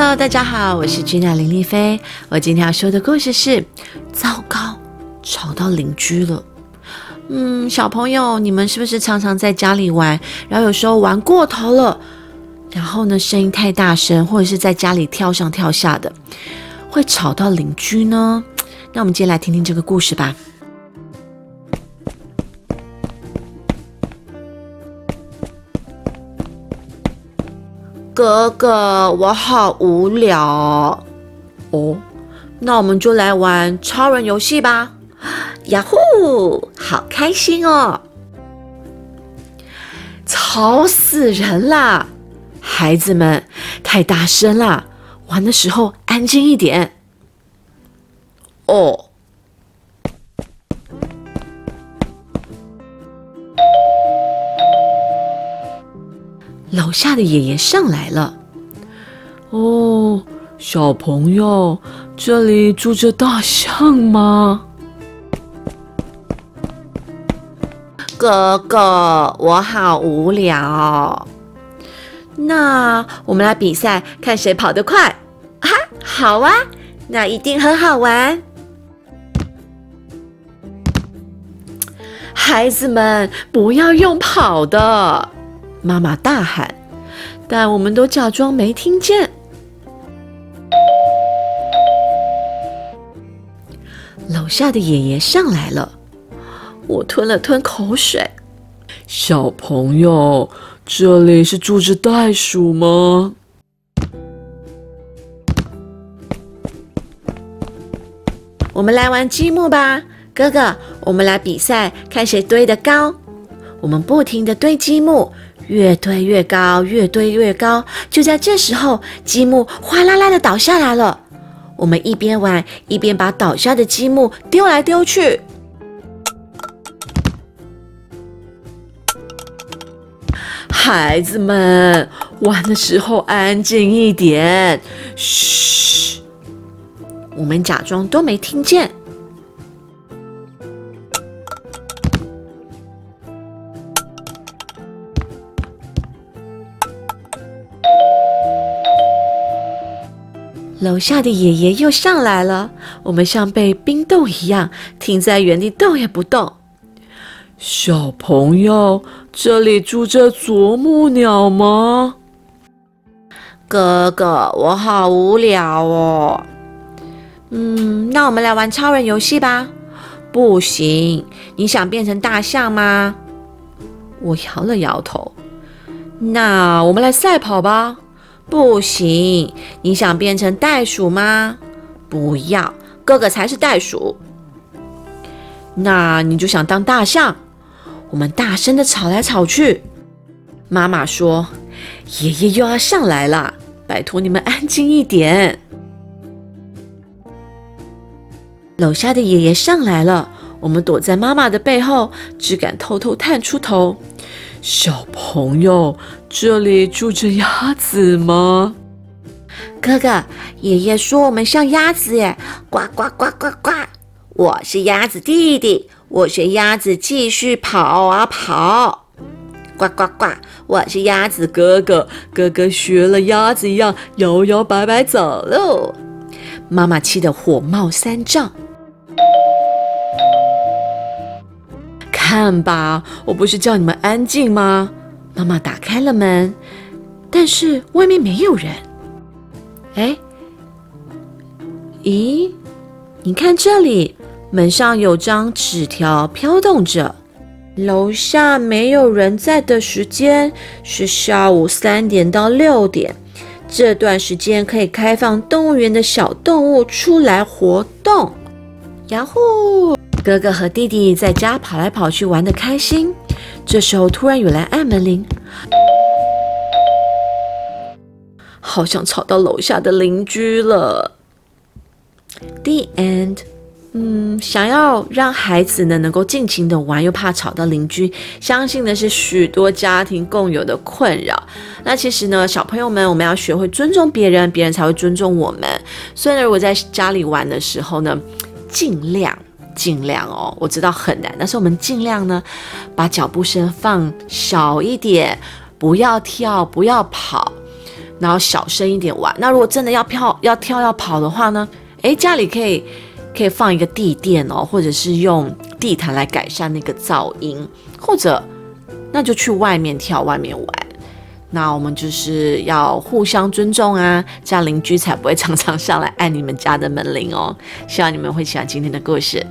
Hello，大家好，我是君娜林丽菲。我今天要说的故事是：糟糕，吵到邻居了。嗯，小朋友，你们是不是常常在家里玩，然后有时候玩过头了，然后呢，声音太大声，或者是在家里跳上跳下的，会吵到邻居呢？那我们今天来听听这个故事吧。哥哥，我好无聊哦。那我们就来玩超人游戏吧！呀呼，好开心哦！吵死人啦！孩子们，太大声啦！玩的时候安静一点。哦。楼下的爷爷上来了。哦，小朋友，这里住着大象吗？哥哥，我好无聊。那我们来比赛，看谁跑得快。哈，好啊，那一定很好玩。孩子们，不要用跑的。妈妈大喊，但我们都假装没听见。楼下的爷爷上来了，我吞了吞口水。小朋友，这里是住着袋鼠吗？我们来玩积木吧，哥哥，我们来比赛，看谁堆得高。我们不停的堆积木。越堆越高，越堆越高。就在这时候，积木哗啦啦的倒下来了。我们一边玩，一边把倒下的积木丢来丢去。孩子们，玩的时候安静一点，嘘，我们假装都没听见。楼下的爷爷又上来了，我们像被冰冻一样停在原地，动也不动。小朋友，这里住着啄木鸟吗？哥哥，我好无聊哦。嗯，那我们来玩超人游戏吧。不行，你想变成大象吗？我摇了摇头。那我们来赛跑吧。不行，你想变成袋鼠吗？不要，哥哥才是袋鼠。那你就想当大象？我们大声的吵来吵去。妈妈说：“爷爷又要上来了，拜托你们安静一点。”楼下的爷爷上来了，我们躲在妈妈的背后，只敢偷偷探出头。小朋友，这里住着鸭子吗？哥哥，爷爷说我们像鸭子耶，呱呱呱呱呱！我是鸭子弟弟，我学鸭子继续跑啊跑，呱呱呱！我是鸭子哥哥，哥哥学了鸭子一样摇摇摆摆走喽。妈妈气得火冒三丈。看吧，我不是叫你们安静吗？妈妈打开了门，但是外面没有人。哎，咦，你看这里，门上有张纸条飘动着。楼下没有人在的时间是下午三点到六点，这段时间可以开放动物园的小动物出来活动。呀呼！哥哥和弟弟在家跑来跑去，玩的开心。这时候，突然有人按门铃，好像吵到楼下的邻居了。The end。嗯，想要让孩子呢能够尽情的玩，又怕吵到邻居，相信呢是许多家庭共有的困扰。那其实呢，小朋友们，我们要学会尊重别人，别人才会尊重我们。所以呢，如果在家里玩的时候呢，尽量。尽量哦，我知道很难，但是我们尽量呢，把脚步声放小一点，不要跳，不要跑。然后小声一点玩。那如果真的要跳、要跳、要跑的话呢？诶，家里可以可以放一个地垫哦，或者是用地毯来改善那个噪音，或者那就去外面跳、外面玩。那我们就是要互相尊重啊，这样邻居才不会常常上来按你们家的门铃哦。希望你们会喜欢今天的故事。